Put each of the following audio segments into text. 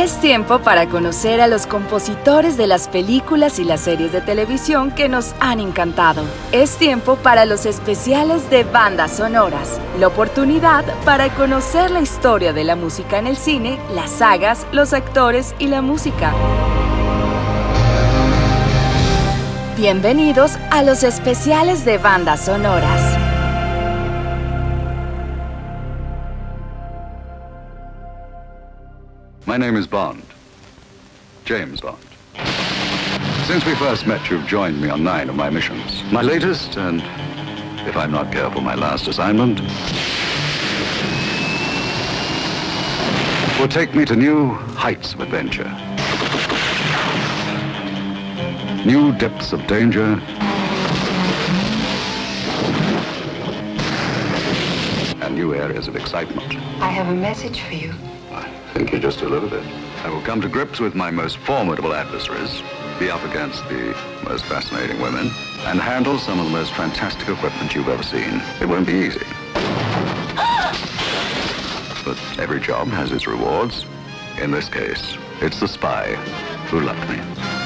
Es tiempo para conocer a los compositores de las películas y las series de televisión que nos han encantado. Es tiempo para los especiales de bandas sonoras, la oportunidad para conocer la historia de la música en el cine, las sagas, los actores y la música. Bienvenidos a los especiales de bandas sonoras. My name is Bond. James Bond. Since we first met, you've joined me on nine of my missions. My latest, and if I'm not careful, my last assignment, will take me to new heights of adventure. New depths of danger. And new areas of excitement. I have a message for you. Think you just delivered. I will come to grips with my most formidable adversaries, be up against the most fascinating women, and handle some of the most fantastic equipment you've ever seen. It won't be easy. but every job has its rewards. In this case, it's the spy who left me.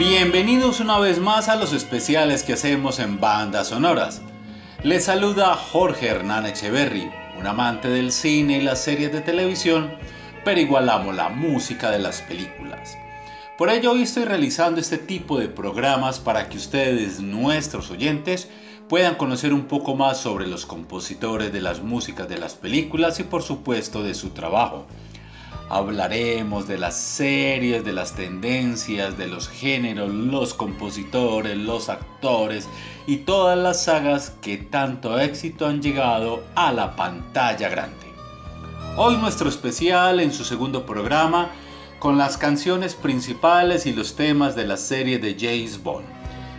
Bienvenidos una vez más a los especiales que hacemos en bandas sonoras. Les saluda Jorge Hernán Echeverry, un amante del cine y las series de televisión, pero igual amo la música de las películas. Por ello hoy estoy realizando este tipo de programas para que ustedes, nuestros oyentes, puedan conocer un poco más sobre los compositores de las músicas de las películas y por supuesto de su trabajo hablaremos de las series, de las tendencias, de los géneros, los compositores, los actores y todas las sagas que tanto éxito han llegado a la pantalla grande. Hoy nuestro especial en su segundo programa con las canciones principales y los temas de la serie de James Bond.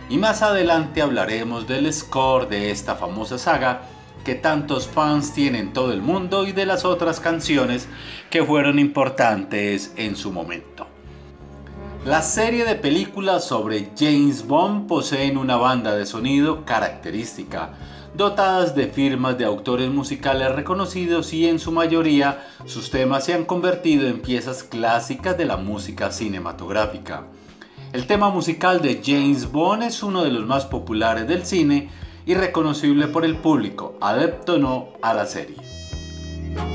Y más adelante hablaremos del score de esta famosa saga que tantos fans tienen todo el mundo y de las otras canciones que fueron importantes en su momento. La serie de películas sobre James Bond poseen una banda de sonido característica, dotadas de firmas de autores musicales reconocidos y en su mayoría sus temas se han convertido en piezas clásicas de la música cinematográfica. El tema musical de James Bond es uno de los más populares del cine y reconocible por el público, adepto no a la serie.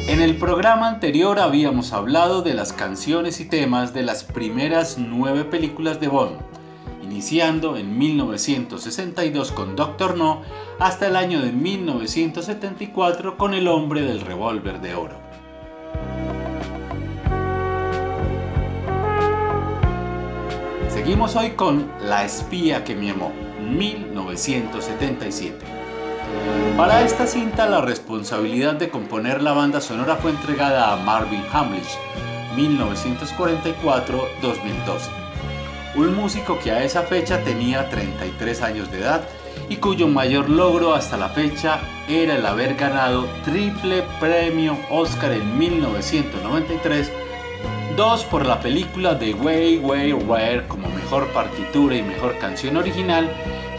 En el programa anterior habíamos hablado de las canciones y temas de las primeras nueve películas de Bond, iniciando en 1962 con Doctor No hasta el año de 1974 con El hombre del revólver de oro. Seguimos hoy con La espía que me amó. 1977. Para esta cinta la responsabilidad de componer la banda sonora fue entregada a Marvin Hamlish, 1944-2012, un músico que a esa fecha tenía 33 años de edad y cuyo mayor logro hasta la fecha era el haber ganado triple premio Oscar en 1993 dos por la película The Way Way Where como mejor partitura y mejor canción original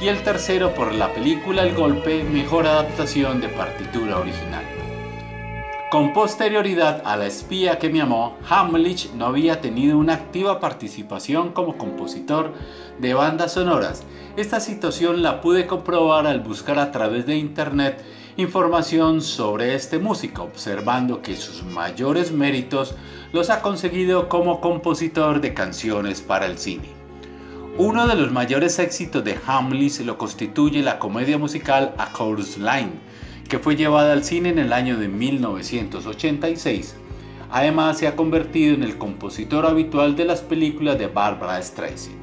y el tercero por la película El Golpe, mejor adaptación de partitura original. Con posterioridad a La espía que me amó, Hamlich no había tenido una activa participación como compositor de bandas sonoras. Esta situación la pude comprobar al buscar a través de internet información sobre este músico, observando que sus mayores méritos los ha conseguido como compositor de canciones para el cine. Uno de los mayores éxitos de Hamlis lo constituye la comedia musical A Chorus Line, que fue llevada al cine en el año de 1986. Además, se ha convertido en el compositor habitual de las películas de Barbara Streisand.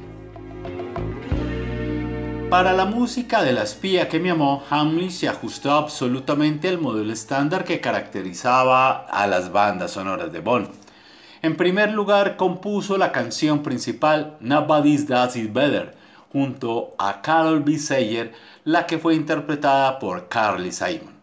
Para la música de la espía que me amó, Hamlin se ajustó absolutamente al modelo estándar que caracterizaba a las bandas sonoras de Bond. En primer lugar, compuso la canción principal Nobody's Does It Better, junto a Carol B. Sayer, la que fue interpretada por Carly Simon.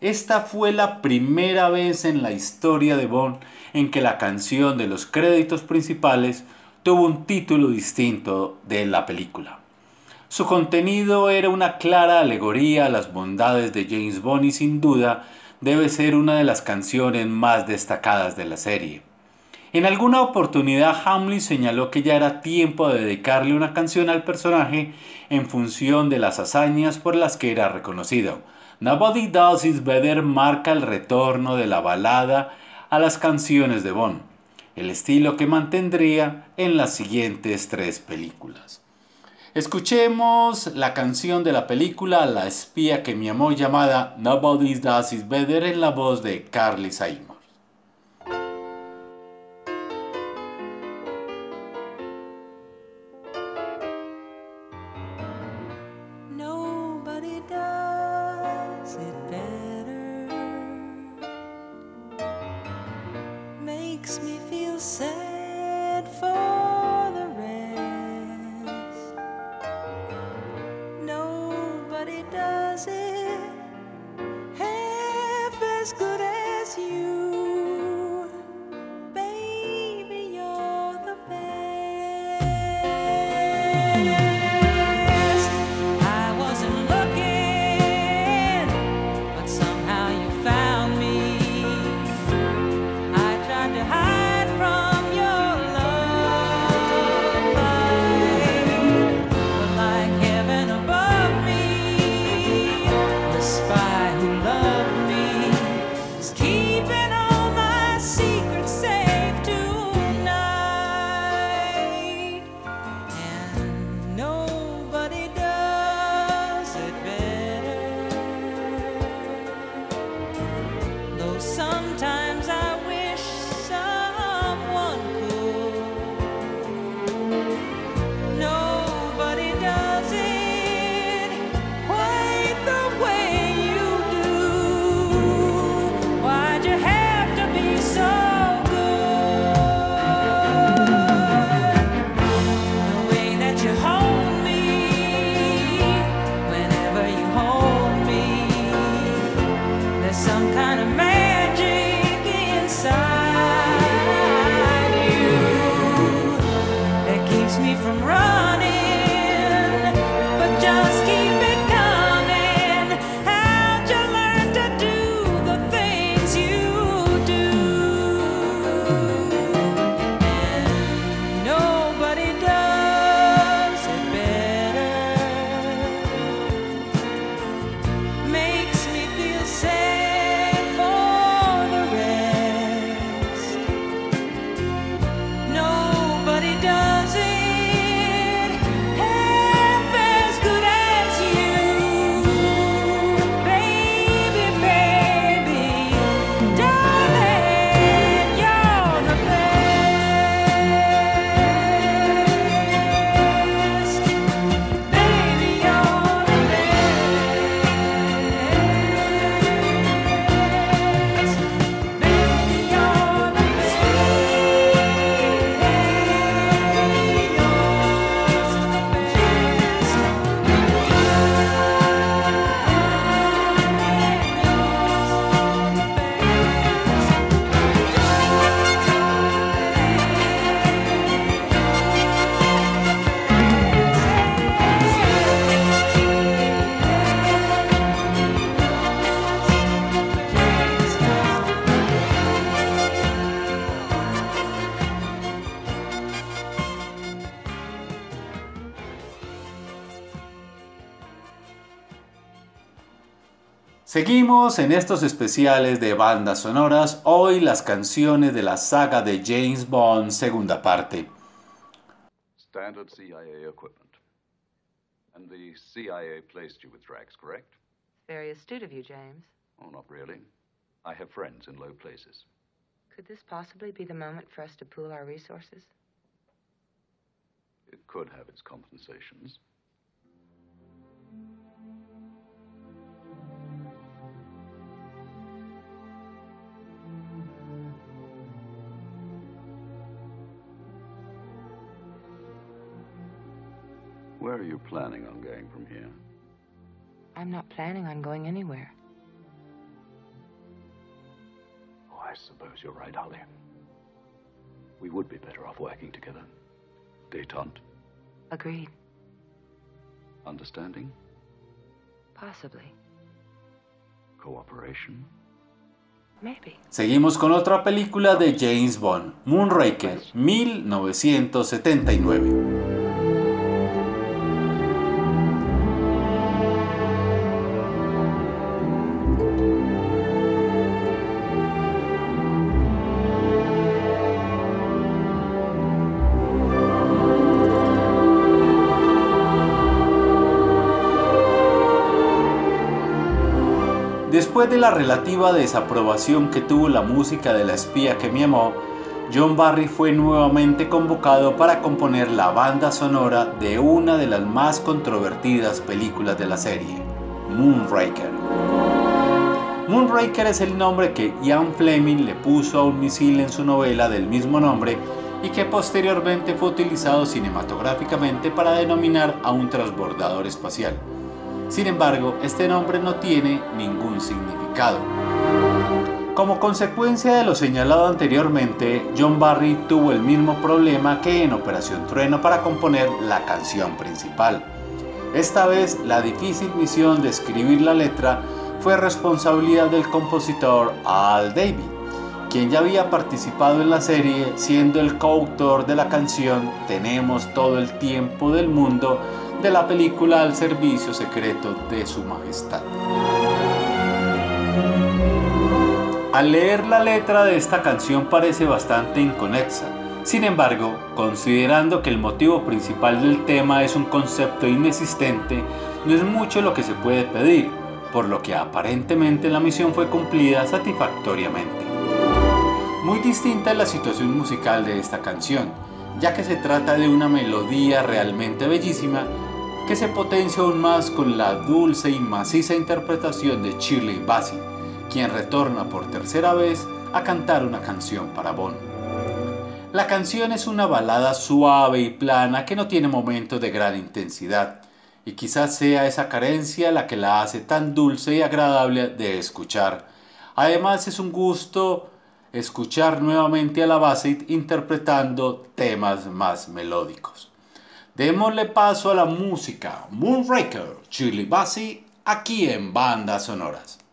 Esta fue la primera vez en la historia de Bond en que la canción de los créditos principales tuvo un título distinto de la película. Su contenido era una clara alegoría a las bondades de James Bond y sin duda debe ser una de las canciones más destacadas de la serie. En alguna oportunidad Hamlin señaló que ya era tiempo de dedicarle una canción al personaje en función de las hazañas por las que era reconocido. Nobody Does It Better marca el retorno de la balada a las canciones de Bond, el estilo que mantendría en las siguientes tres películas. Escuchemos la canción de la película La espía que me amó llamada Nobody Does It Better en la voz de Carly Simon. Seguimos en estos especiales de bandas sonoras, hoy las canciones de la saga de James Bond, segunda parte. Standard CIA equipment. And the CIA placed you with Drax, correct? Very astute of you, James. Oh, not really. I have friends in low places. Could this possibly be the moment for us to pool our resources? It could have its compensations. Where are you planning on going from here? I'm not planning on going anywhere. Oh, I suppose you're right, Holly. We would be better off working together. Detente. Agreed. Understanding? Possibly. Cooperation? Maybe. Seguimos con otra película de James Bond, Moonraker, 1979. De la relativa desaprobación que tuvo la música de la espía que me amó, John Barry fue nuevamente convocado para componer la banda sonora de una de las más controvertidas películas de la serie, Moonraker. Moonraker es el nombre que Ian Fleming le puso a un misil en su novela del mismo nombre y que posteriormente fue utilizado cinematográficamente para denominar a un transbordador espacial. Sin embargo, este nombre no tiene ningún significado. Como consecuencia de lo señalado anteriormente, John Barry tuvo el mismo problema que en Operación Trueno para componer la canción principal. Esta vez, la difícil misión de escribir la letra fue responsabilidad del compositor Al David, quien ya había participado en la serie siendo el coautor de la canción Tenemos todo el tiempo del mundo de la película Al servicio secreto de su majestad. Al leer la letra de esta canción parece bastante inconexa. Sin embargo, considerando que el motivo principal del tema es un concepto inexistente, no es mucho lo que se puede pedir, por lo que aparentemente la misión fue cumplida satisfactoriamente. Muy distinta es la situación musical de esta canción, ya que se trata de una melodía realmente bellísima que se potencia aún más con la dulce y maciza interpretación de Shirley Bassey, quien retorna por tercera vez a cantar una canción para Bond. La canción es una balada suave y plana que no tiene momentos de gran intensidad, y quizás sea esa carencia la que la hace tan dulce y agradable de escuchar. Además es un gusto escuchar nuevamente a la Bassett interpretando temas más melódicos. Démosle paso a la música. Moonraker, Chili Bassey, aquí en Bandas Sonoras.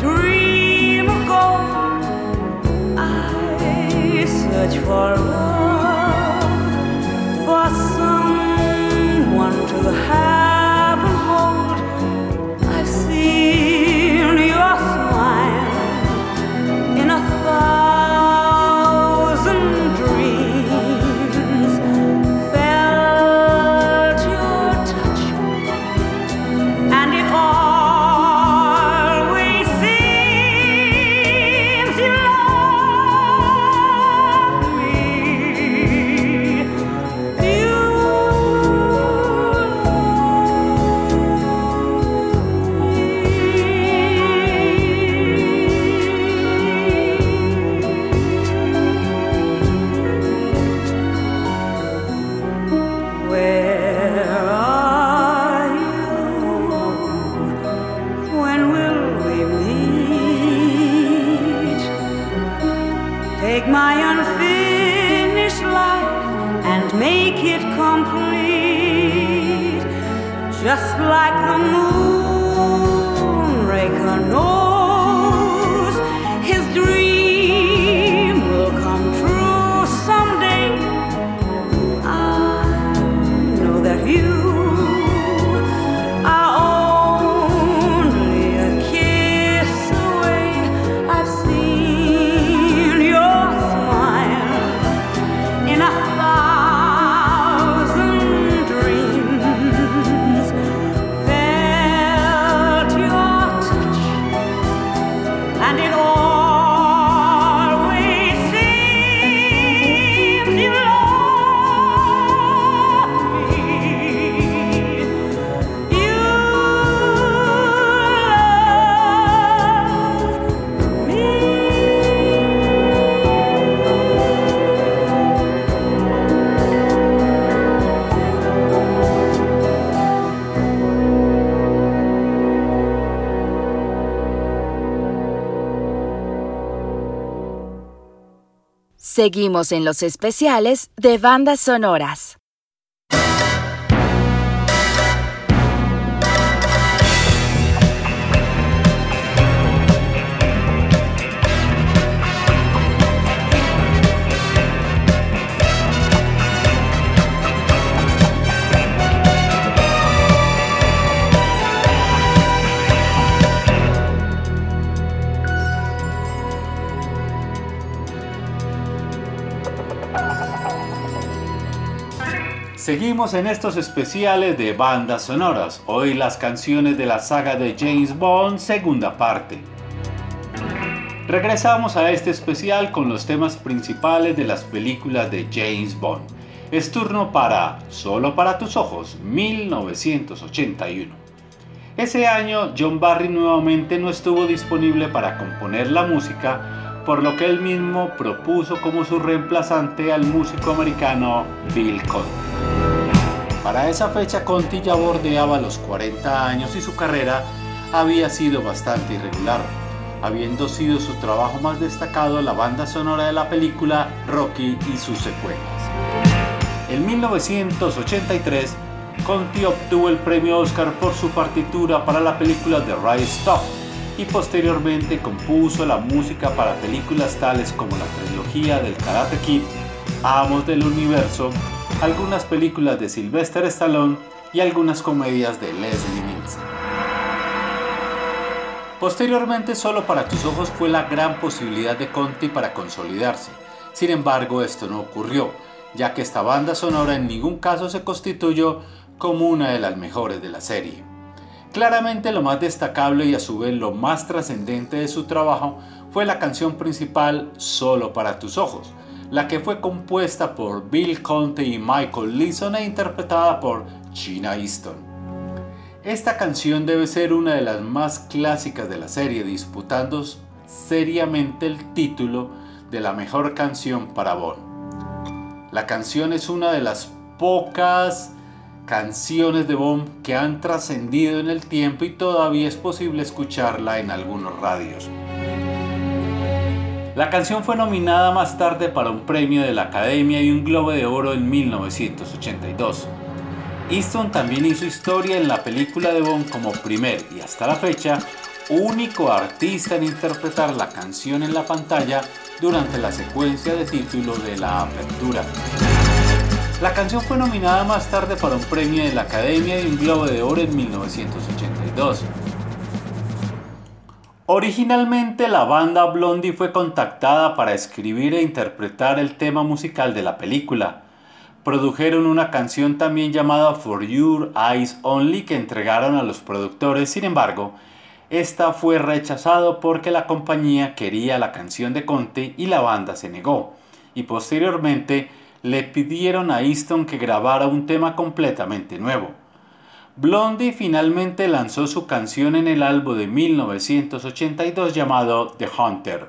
Dream of gold. I search for Seguimos en los especiales de bandas sonoras. Seguimos en estos especiales de bandas sonoras, hoy las canciones de la saga de James Bond, segunda parte. Regresamos a este especial con los temas principales de las películas de James Bond. Es turno para Solo para tus ojos, 1981. Ese año John Barry nuevamente no estuvo disponible para componer la música, por lo que él mismo propuso como su reemplazante al músico americano Bill Conti. Para esa fecha Conti ya bordeaba los 40 años y su carrera había sido bastante irregular, habiendo sido su trabajo más destacado la banda sonora de la película Rocky y sus secuelas. En 1983, Conti obtuvo el premio Oscar por su partitura para la película The Right Stop y posteriormente compuso la música para películas tales como la trilogía del Karate Kid, Amos del Universo algunas películas de Sylvester Stallone y algunas comedias de Leslie Nielsen. Posteriormente, Solo para tus ojos fue la gran posibilidad de Conti para consolidarse. Sin embargo, esto no ocurrió, ya que esta banda sonora en ningún caso se constituyó como una de las mejores de la serie. Claramente lo más destacable y a su vez lo más trascendente de su trabajo fue la canción principal Solo para tus ojos, la que fue compuesta por Bill Conte y Michael Leeson e interpretada por Gina Easton. Esta canción debe ser una de las más clásicas de la serie, disputando seriamente el título de la mejor canción para Bond. La canción es una de las pocas canciones de Bond que han trascendido en el tiempo y todavía es posible escucharla en algunos radios. La canción fue nominada más tarde para un premio de la Academia y un Globo de Oro en 1982. Easton también hizo historia en la película de Bond como primer y hasta la fecha único artista en interpretar la canción en la pantalla durante la secuencia de título de la apertura. La canción fue nominada más tarde para un premio de la Academia y un Globo de Oro en 1982. Originalmente la banda Blondie fue contactada para escribir e interpretar el tema musical de la película. Produjeron una canción también llamada For Your Eyes Only que entregaron a los productores, sin embargo, esta fue rechazado porque la compañía quería la canción de Conte y la banda se negó, y posteriormente le pidieron a Easton que grabara un tema completamente nuevo. Blondie finalmente lanzó su canción en el álbum de 1982 llamado The Hunter.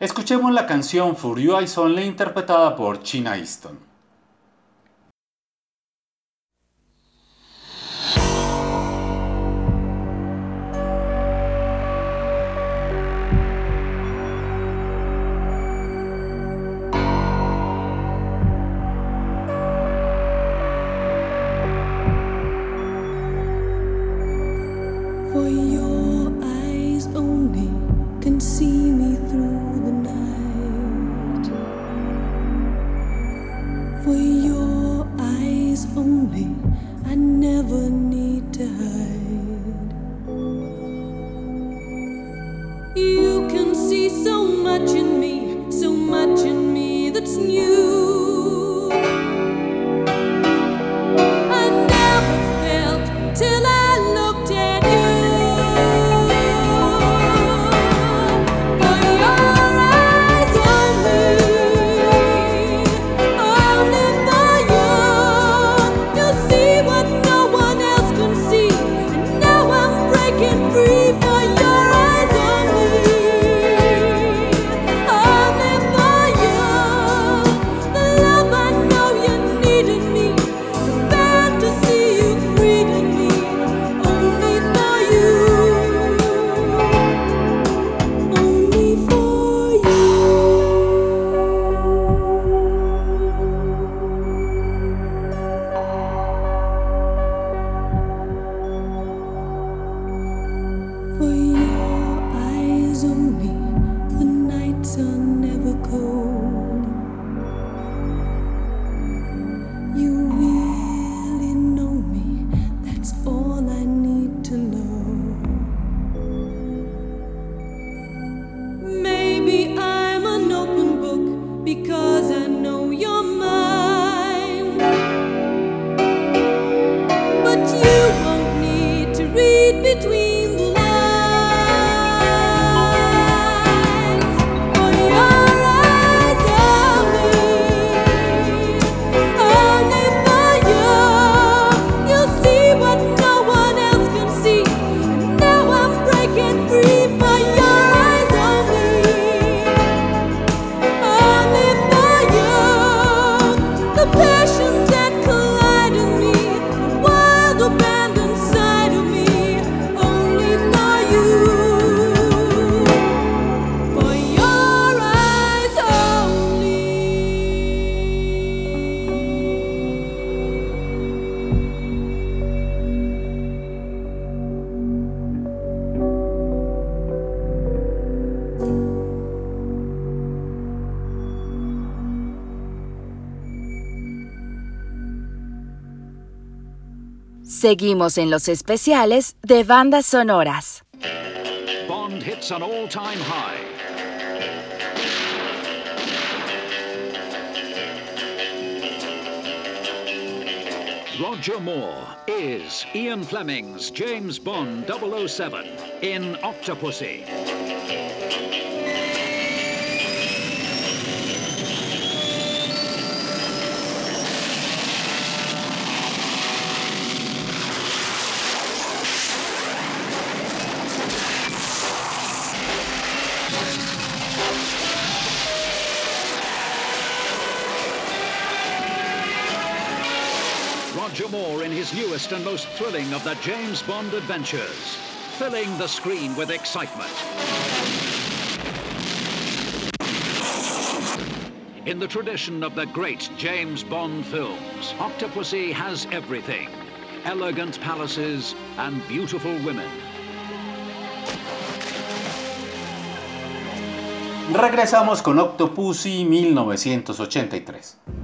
Escuchemos la canción For You Only interpretada por China Easton. Seguimos en los especiales de bandas sonoras. Bond hits an all-time high. Roger Moore is Ian Fleming's James Bond 007 in Octopussy. Newest and most thrilling of the James Bond adventures, filling the screen with excitement. In the tradition of the great James Bond films, Octopussy has everything elegant palaces and beautiful women. Regresamos con Octopussy 1983.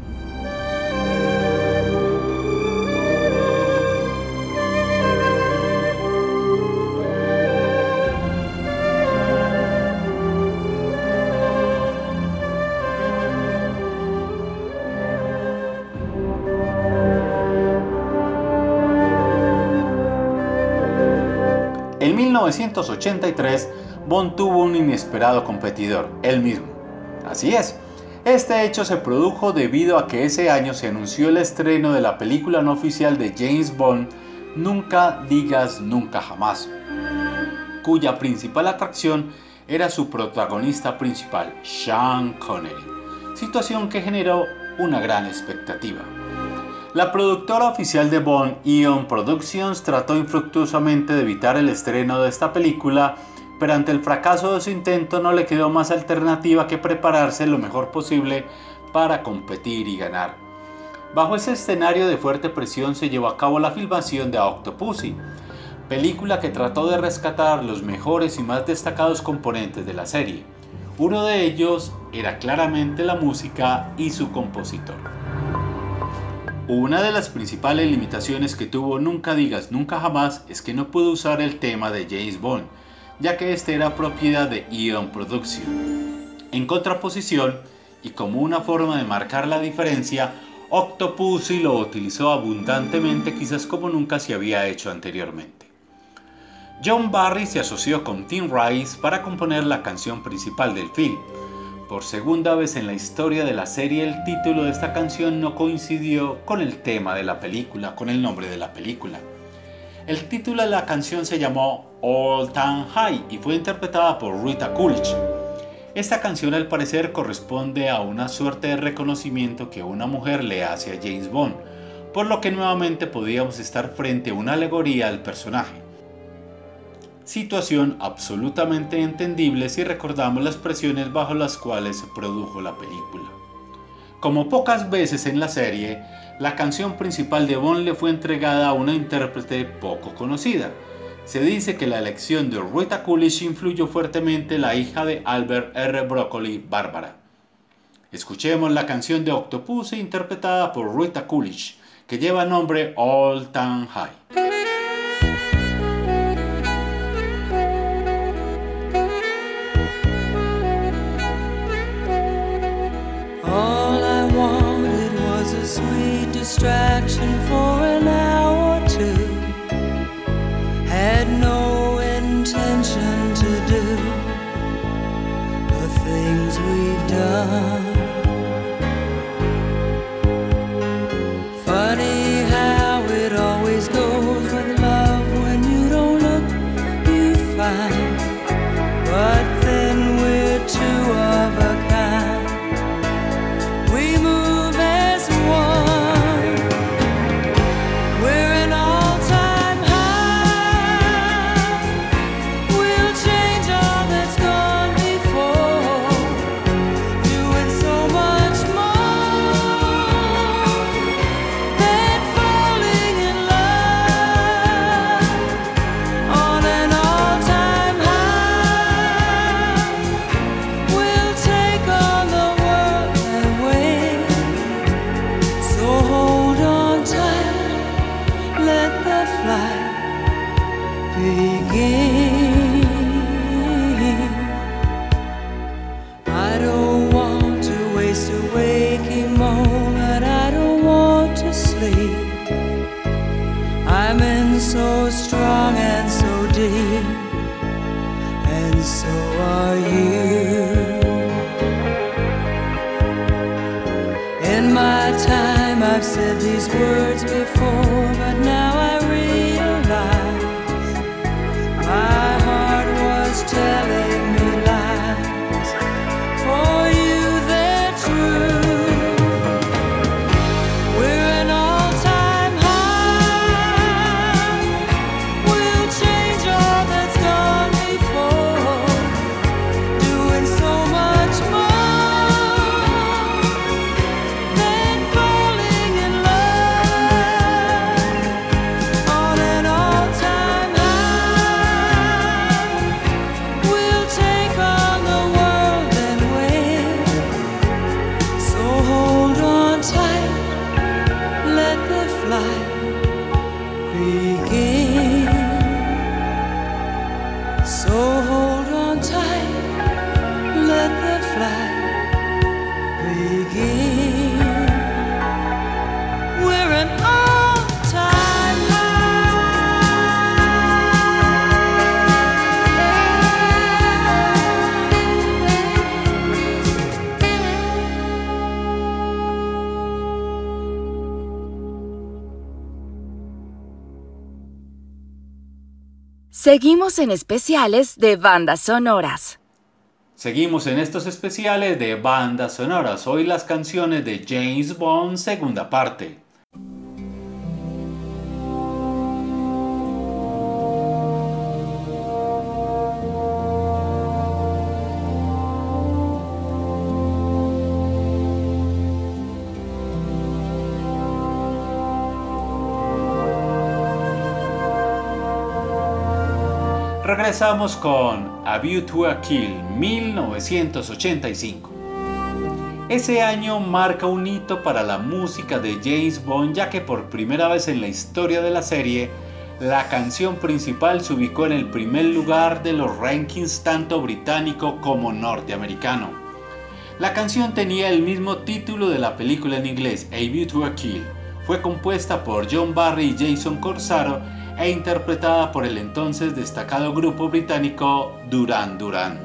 1983, Bond tuvo un inesperado competidor, él mismo. Así es, este hecho se produjo debido a que ese año se anunció el estreno de la película no oficial de James Bond, Nunca digas nunca jamás, cuya principal atracción era su protagonista principal, Sean Connery, situación que generó una gran expectativa. La productora oficial de Bond, Eon Productions, trató infructuosamente de evitar el estreno de esta película, pero ante el fracaso de su intento no le quedó más alternativa que prepararse lo mejor posible para competir y ganar. Bajo ese escenario de fuerte presión se llevó a cabo la filmación de Octopussy, película que trató de rescatar los mejores y más destacados componentes de la serie. Uno de ellos era claramente la música y su compositor. Una de las principales limitaciones que tuvo Nunca digas nunca jamás es que no pudo usar el tema de James Bond, ya que este era propiedad de Eon Production. En contraposición, y como una forma de marcar la diferencia, Octopussy lo utilizó abundantemente quizás como nunca se había hecho anteriormente. John Barry se asoció con Tim Rice para componer la canción principal del film. Por segunda vez en la historia de la serie el título de esta canción no coincidió con el tema de la película, con el nombre de la película. El título de la canción se llamó All Time High y fue interpretada por Rita Coolidge. Esta canción al parecer corresponde a una suerte de reconocimiento que una mujer le hace a James Bond, por lo que nuevamente podíamos estar frente a una alegoría al personaje. Situación absolutamente entendible si recordamos las presiones bajo las cuales se produjo la película. Como pocas veces en la serie, la canción principal de Bond le fue entregada a una intérprete poco conocida, se dice que la elección de Rita Coolidge influyó fuertemente la hija de Albert R. Broccoli, Bárbara. Escuchemos la canción de Octopus interpretada por Rita Coolidge, que lleva nombre All Time High. waiting for Seguimos en especiales de bandas sonoras. Seguimos en estos especiales de bandas sonoras. Hoy las canciones de James Bond, segunda parte. Regresamos con A View to a Kill 1985. Ese año marca un hito para la música de James Bond ya que por primera vez en la historia de la serie, la canción principal se ubicó en el primer lugar de los rankings tanto británico como norteamericano. La canción tenía el mismo título de la película en inglés, A View to a Kill. Fue compuesta por John Barry y Jason Corsaro e interpretada por el entonces destacado grupo británico Duran Duran.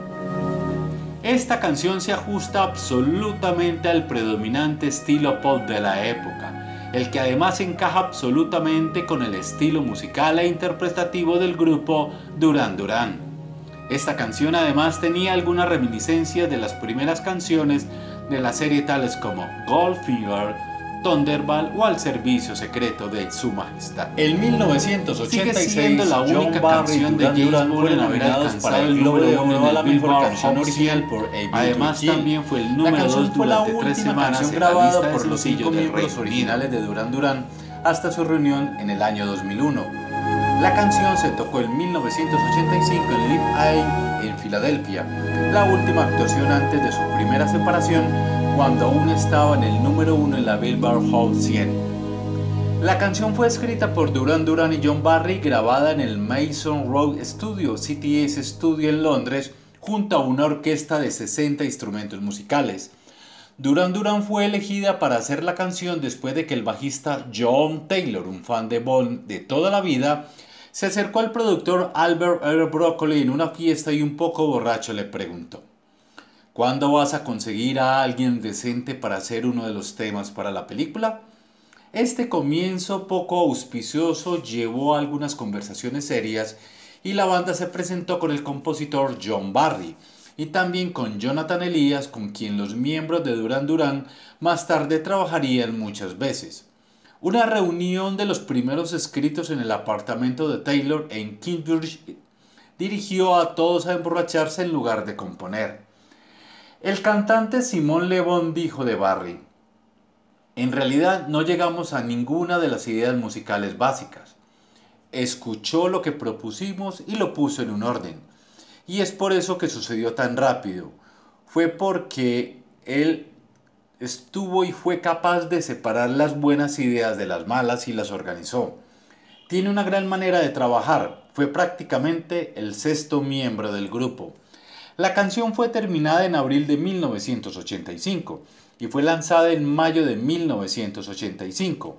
Esta canción se ajusta absolutamente al predominante estilo pop de la época, el que además encaja absolutamente con el estilo musical e interpretativo del grupo Duran Duran. Esta canción además tenía algunas reminiscencias de las primeras canciones de la serie tales como Goldfinger, Thunderball o al servicio secreto de su majestad. En 1986, Sigue siendo la única canción de James Duran Bond fueron nominados para el Globo de Oro a la mejor canción original 100. por A View to Además también fue el número canción 2 fue la durante tres semanas grabada por los cinco miembros originales de Duran Duran hasta su reunión en el año 2001. La canción se tocó en 1985 en Live Aid en Filadelfia, la última actuación antes de su primera separación cuando aún estaba en el número uno en la Billboard Hot 100. La canción fue escrita por Duran Duran y John Barry, grabada en el Mason Road Studio, CTS Studio en Londres, junto a una orquesta de 60 instrumentos musicales. Duran Duran fue elegida para hacer la canción después de que el bajista John Taylor, un fan de Bond de toda la vida, se acercó al productor Albert R. Broccoli en una fiesta y un poco borracho le preguntó: ¿Cuándo vas a conseguir a alguien decente para hacer uno de los temas para la película? Este comienzo poco auspicioso llevó a algunas conversaciones serias y la banda se presentó con el compositor John Barry y también con Jonathan Elías con quien los miembros de Duran Duran más tarde trabajarían muchas veces. Una reunión de los primeros escritos en el apartamento de Taylor en Kingsbridge dirigió a todos a emborracharse en lugar de componer. El cantante Simón Lebón dijo de Barry, en realidad no llegamos a ninguna de las ideas musicales básicas. Escuchó lo que propusimos y lo puso en un orden. Y es por eso que sucedió tan rápido. Fue porque él estuvo y fue capaz de separar las buenas ideas de las malas y las organizó. Tiene una gran manera de trabajar. Fue prácticamente el sexto miembro del grupo. La canción fue terminada en abril de 1985 y fue lanzada en mayo de 1985.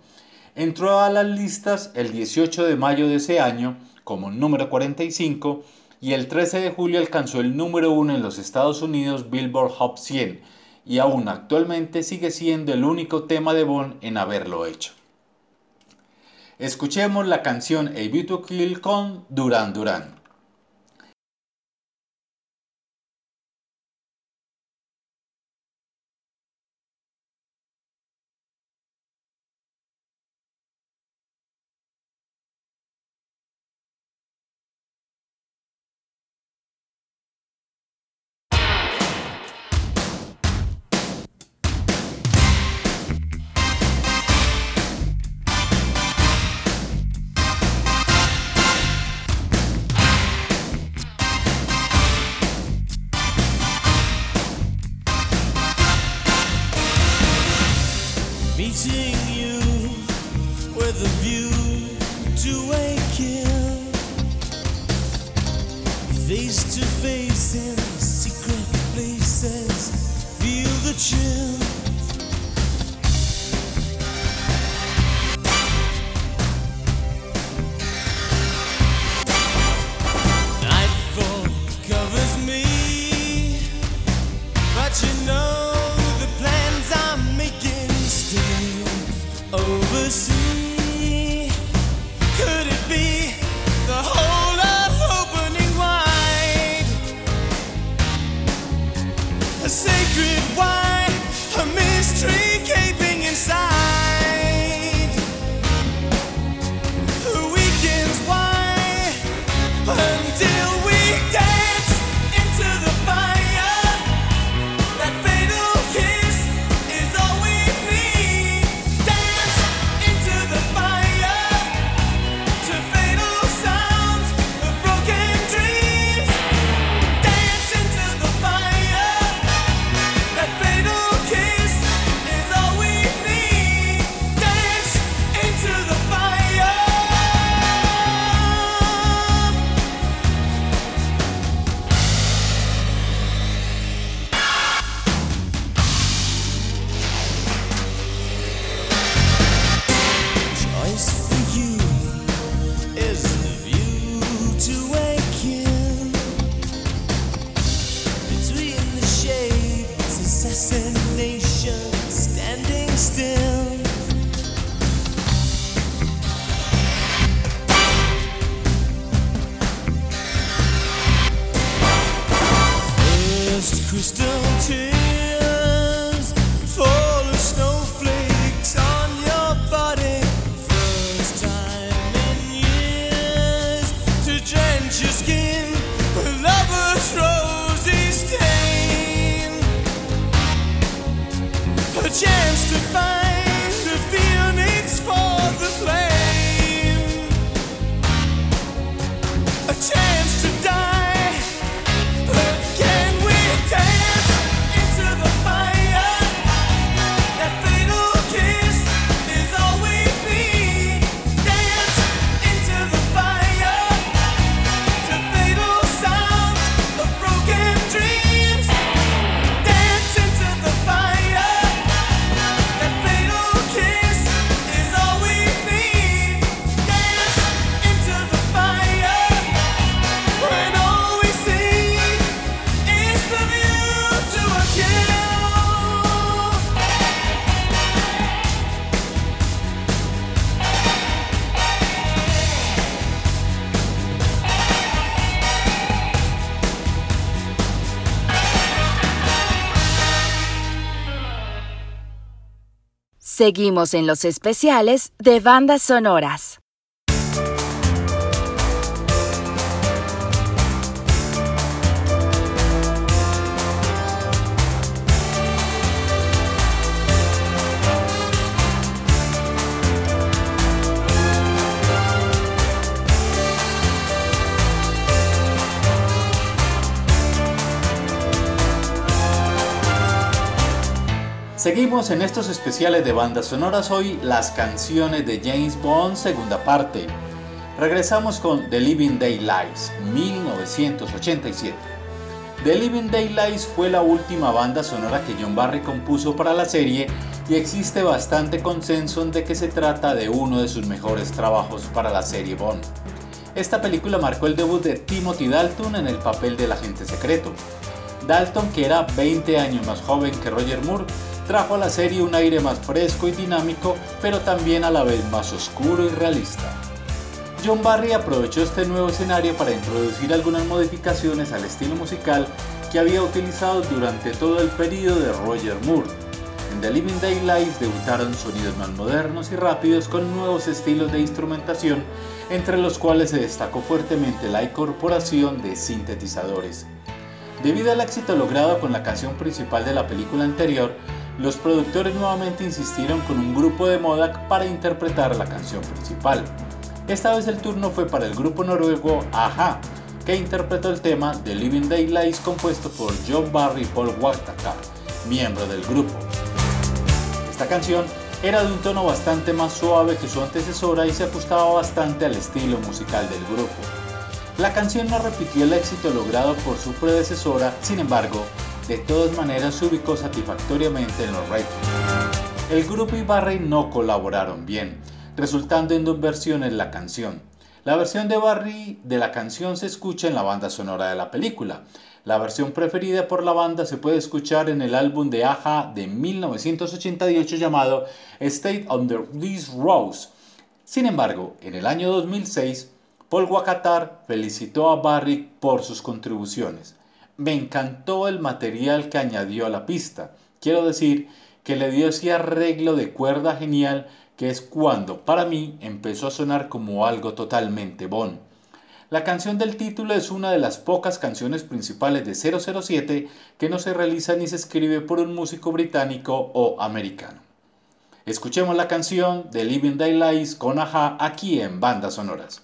Entró a las listas el 18 de mayo de ese año como número 45 y el 13 de julio alcanzó el número 1 en los Estados Unidos Billboard Hot 100 y aún actualmente sigue siendo el único tema de Bond en haberlo hecho. Escuchemos la canción A View to Kill con Duran Duran. Seguimos en los especiales de bandas sonoras. Seguimos en estos especiales de bandas sonoras hoy, las canciones de James Bond, segunda parte. Regresamos con The Living Daylights, 1987. The Living Daylights fue la última banda sonora que John Barry compuso para la serie y existe bastante consenso en de que se trata de uno de sus mejores trabajos para la serie Bond. Esta película marcó el debut de Timothy Dalton en el papel del agente secreto. Dalton, que era 20 años más joven que Roger Moore, trajo a la serie un aire más fresco y dinámico, pero también a la vez más oscuro y realista. John Barry aprovechó este nuevo escenario para introducir algunas modificaciones al estilo musical que había utilizado durante todo el periodo de Roger Moore. En The Living Daylights debutaron sonidos más modernos y rápidos con nuevos estilos de instrumentación, entre los cuales se destacó fuertemente la incorporación de sintetizadores. Debido al éxito logrado con la canción principal de la película anterior, los productores nuevamente insistieron con un grupo de moda para interpretar la canción principal. Esta vez el turno fue para el grupo noruego Aja, que interpretó el tema The Living Daylights compuesto por John Barry y Paul Wachtaka, miembro del grupo. Esta canción era de un tono bastante más suave que su antecesora y se ajustaba bastante al estilo musical del grupo. La canción no repitió el éxito logrado por su predecesora, sin embargo, de todas maneras se ubicó satisfactoriamente en los ratings. El grupo y Barry no colaboraron bien, resultando en dos versiones la canción. La versión de Barry de la canción se escucha en la banda sonora de la película. La versión preferida por la banda se puede escuchar en el álbum de Aja de 1988 llamado State Under These Rose. Sin embargo, en el año 2006, Paul Wakatar felicitó a Barry por sus contribuciones. Me encantó el material que añadió a la pista. Quiero decir que le dio ese arreglo de cuerda genial que es cuando para mí empezó a sonar como algo totalmente bon. La canción del título es una de las pocas canciones principales de 007 que no se realiza ni se escribe por un músico británico o americano. Escuchemos la canción de Living Daylights con Aja aquí en Bandas Sonoras.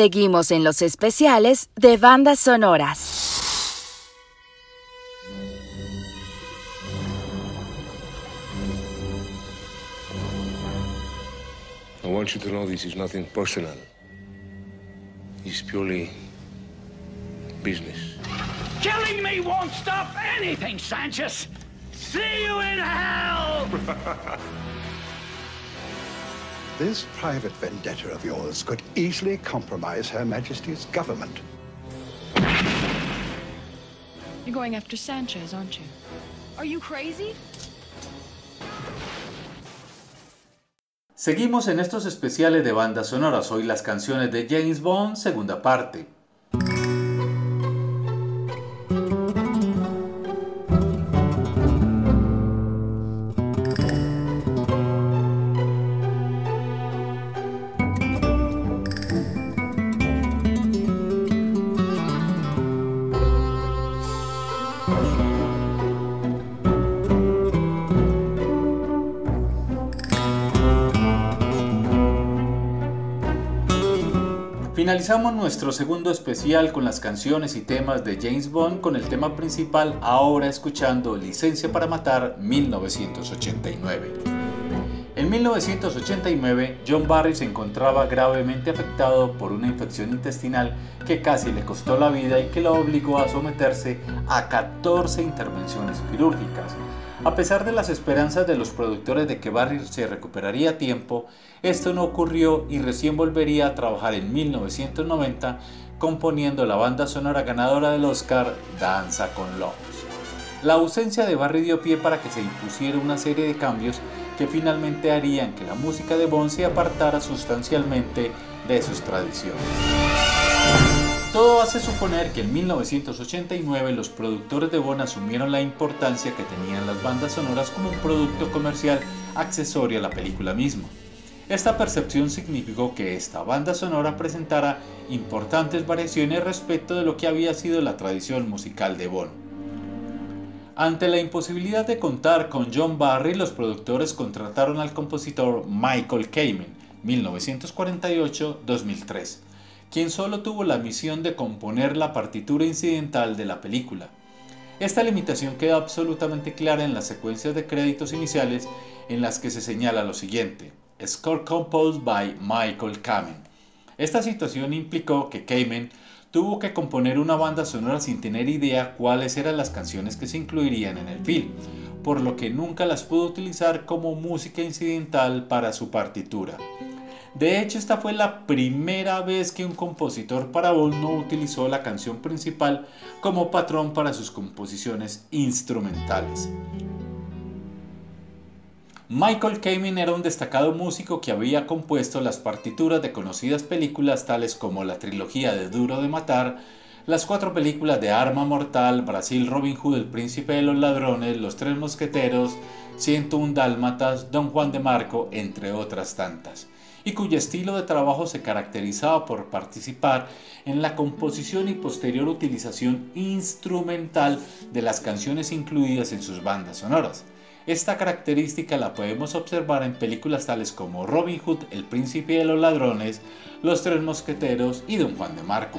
Seguimos en los especiales de bandas sonoras. I want you to know this is nothing personal. It's purely business. Killing me won't stop anything, Sanchez. See you in hell! This private vendetta of yours could easily compromise Her Majesty's government. You're going after Sanchez, aren't you? Are you crazy? Seguimos en estos especiales de bandas sonoras, hoy las canciones de James Bond, segunda parte. Finalizamos nuestro segundo especial con las canciones y temas de James Bond con el tema principal ahora escuchando Licencia para Matar 1989. En 1989, John Barry se encontraba gravemente afectado por una infección intestinal que casi le costó la vida y que lo obligó a someterse a 14 intervenciones quirúrgicas. A pesar de las esperanzas de los productores de que Barry se recuperaría a tiempo, esto no ocurrió y recién volvería a trabajar en 1990 componiendo la banda sonora ganadora del Oscar Danza con Lobos. La ausencia de Barry dio pie para que se impusiera una serie de cambios que finalmente harían que la música de Bond se apartara sustancialmente de sus tradiciones. Todo hace suponer que en 1989 los productores de Bond asumieron la importancia que tenían las bandas sonoras como un producto comercial accesorio a la película misma. Esta percepción significó que esta banda sonora presentara importantes variaciones respecto de lo que había sido la tradición musical de Bond. Ante la imposibilidad de contar con John Barry, los productores contrataron al compositor Michael Kamen, 1948-2003 quien solo tuvo la misión de componer la partitura incidental de la película. Esta limitación queda absolutamente clara en las secuencias de créditos iniciales en las que se señala lo siguiente: Score composed by Michael Kamen. Esta situación implicó que Kamen tuvo que componer una banda sonora sin tener idea cuáles eran las canciones que se incluirían en el film, por lo que nunca las pudo utilizar como música incidental para su partitura. De hecho, esta fue la primera vez que un compositor para Bond no utilizó la canción principal como patrón para sus composiciones instrumentales. Michael Kamen era un destacado músico que había compuesto las partituras de conocidas películas tales como la trilogía de Duro de Matar, las cuatro películas de Arma Mortal, Brasil Robin Hood, El Príncipe de los Ladrones, Los Tres Mosqueteros, 101 Dálmatas, Don Juan de Marco, entre otras tantas y cuyo estilo de trabajo se caracterizaba por participar en la composición y posterior utilización instrumental de las canciones incluidas en sus bandas sonoras. Esta característica la podemos observar en películas tales como Robin Hood, El Príncipe de los Ladrones, Los Tres Mosqueteros y Don Juan de Marco.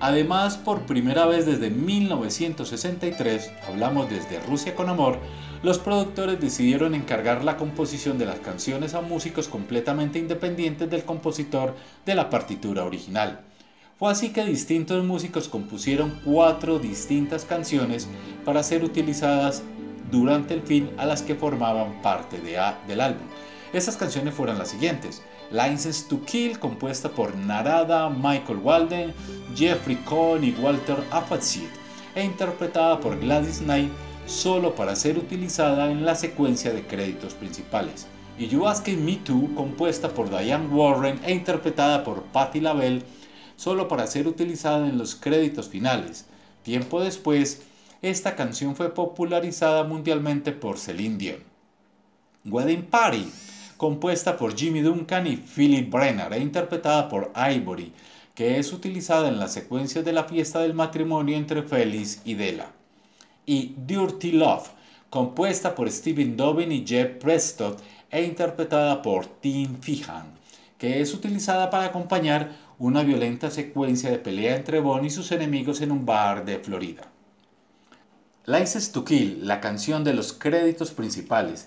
Además, por primera vez desde 1963, hablamos desde Rusia con Amor, los productores decidieron encargar la composición de las canciones a músicos completamente independientes del compositor de la partitura original. Fue así que distintos músicos compusieron cuatro distintas canciones para ser utilizadas durante el film a las que formaban parte del álbum. Estas canciones fueron las siguientes. License to Kill, compuesta por Narada, Michael Walden, Jeffrey Cohn y Walter Afatsid, e interpretada por Gladys Knight solo para ser utilizada en la secuencia de créditos principales. Y You Asking Me Too, compuesta por Diane Warren e interpretada por Patti LaBelle, solo para ser utilizada en los créditos finales. Tiempo después, esta canción fue popularizada mundialmente por Celine Dion. Wedding Party, compuesta por Jimmy Duncan y Philip Brenner e interpretada por Ivory, que es utilizada en la secuencia de la fiesta del matrimonio entre Félix y Della y Dirty Love, compuesta por Steven Dobbin y Jeff Preston e interpretada por Tim Fihan, que es utilizada para acompañar una violenta secuencia de pelea entre Bond y sus enemigos en un bar de Florida. License to Kill, la canción de los créditos principales.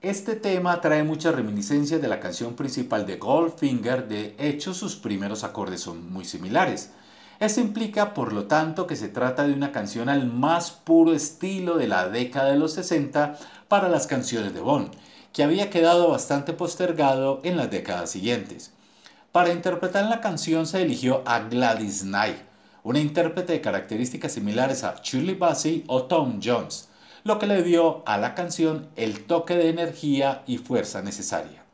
Este tema trae muchas reminiscencias de la canción principal de Goldfinger, de hecho sus primeros acordes son muy similares. Esto implica, por lo tanto, que se trata de una canción al más puro estilo de la década de los 60 para las canciones de Bond, que había quedado bastante postergado en las décadas siguientes. Para interpretar la canción se eligió a Gladys Knight, una intérprete de características similares a Shirley Bassey o Tom Jones, lo que le dio a la canción el toque de energía y fuerza necesaria.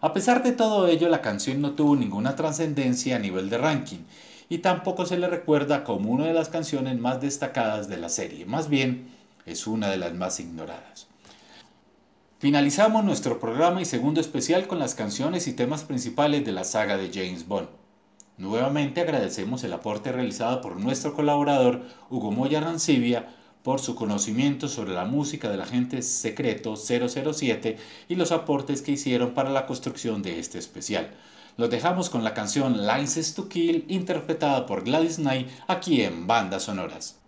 A pesar de todo ello, la canción no tuvo ninguna trascendencia a nivel de ranking y tampoco se le recuerda como una de las canciones más destacadas de la serie, más bien es una de las más ignoradas. Finalizamos nuestro programa y segundo especial con las canciones y temas principales de la saga de James Bond. Nuevamente agradecemos el aporte realizado por nuestro colaborador Hugo Moya Rancibia por su conocimiento sobre la música del agente secreto 007 y los aportes que hicieron para la construcción de este especial. Los dejamos con la canción License to Kill interpretada por Gladys Knight aquí en Bandas Sonoras.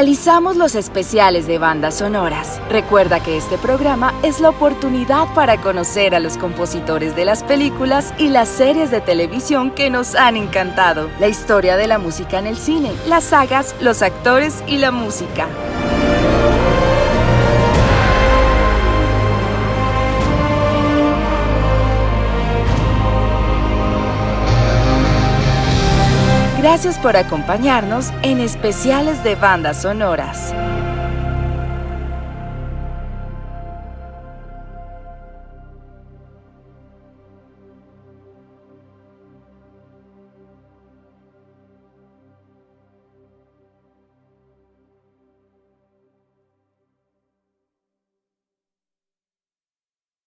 Finalizamos los especiales de bandas sonoras. Recuerda que este programa es la oportunidad para conocer a los compositores de las películas y las series de televisión que nos han encantado, la historia de la música en el cine, las sagas, los actores y la música. Gracias por acompañarnos en especiales de bandas sonoras.